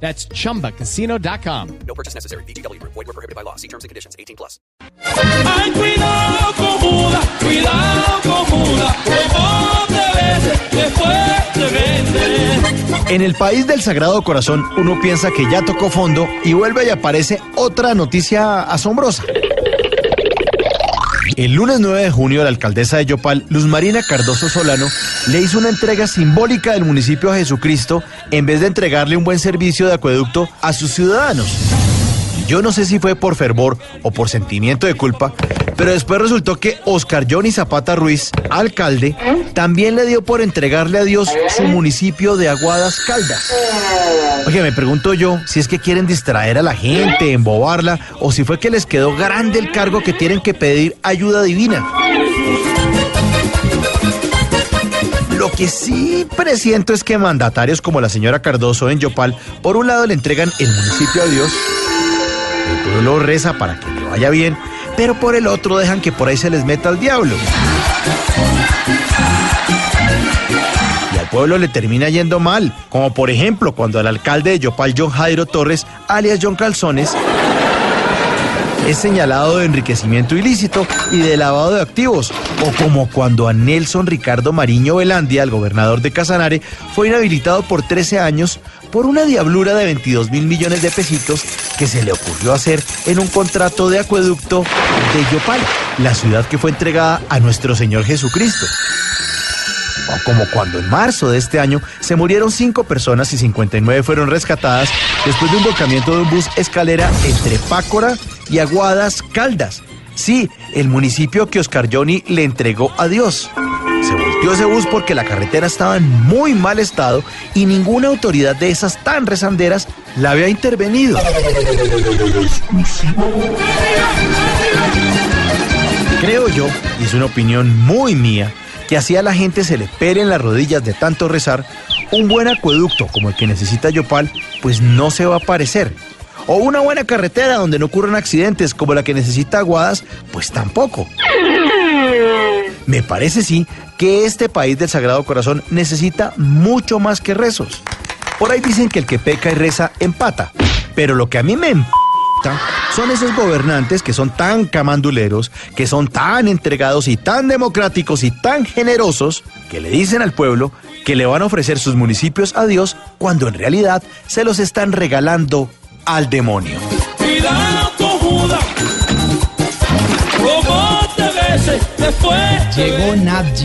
That's chumbacasino.com. No purchase necessary. BGW. Void were prohibited by law. See terms and conditions. 18 plus. Ay, cuidado con Judas, cuidado con Judas, como te vende, después te vende. En el país del Sagrado Corazón uno piensa que ya tocó fondo y vuelve y aparece otra noticia asombrosa. El lunes 9 de junio, la alcaldesa de Yopal, Luz Marina Cardoso Solano, le hizo una entrega simbólica del municipio a Jesucristo en vez de entregarle un buen servicio de acueducto a sus ciudadanos. Yo no sé si fue por fervor o por sentimiento de culpa, pero después resultó que Oscar Johnny Zapata Ruiz, alcalde, también le dio por entregarle a Dios su municipio de Aguadas Caldas. Oye, me pregunto yo si es que quieren distraer a la gente, embobarla, o si fue que les quedó grande el cargo que tienen que pedir ayuda divina. Lo que sí presiento es que mandatarios como la señora Cardoso en Yopal, por un lado le entregan el municipio a Dios, el pueblo reza para que le vaya bien, pero por el otro dejan que por ahí se les meta el diablo. Y al pueblo le termina yendo mal, como por ejemplo cuando el alcalde de Yopal, John Jairo Torres, alias John Calzones, es señalado de enriquecimiento ilícito y de lavado de activos, o como cuando a Nelson Ricardo Mariño Velandia, el gobernador de Casanare, fue inhabilitado por 13 años por una diablura de 22 mil millones de pesitos que se le ocurrió hacer en un contrato de acueducto de Yopal, la ciudad que fue entregada a nuestro Señor Jesucristo. O como cuando en marzo de este año se murieron cinco personas y 59 fueron rescatadas después de un volcamiento de un bus escalera entre Pácora y Aguadas Caldas. Sí, el municipio que Oscar Johnny le entregó a Dios. Se volteó ese bus porque la carretera estaba en muy mal estado y ninguna autoridad de esas tan rezanderas la había intervenido. Creo yo, y es una opinión muy mía, que así a la gente se le peren las rodillas de tanto rezar, un buen acueducto como el que necesita Yopal, pues no se va a aparecer. O una buena carretera donde no ocurran accidentes como la que necesita Aguadas, pues tampoco. Me parece sí que este país del Sagrado Corazón necesita mucho más que rezos. Por ahí dicen que el que peca y reza empata, pero lo que a mí me son esos gobernantes que son tan camanduleros, que son tan entregados y tan democráticos y tan generosos, que le dicen al pueblo que le van a ofrecer sus municipios a Dios cuando en realidad se los están regalando al demonio. Llegó Nat.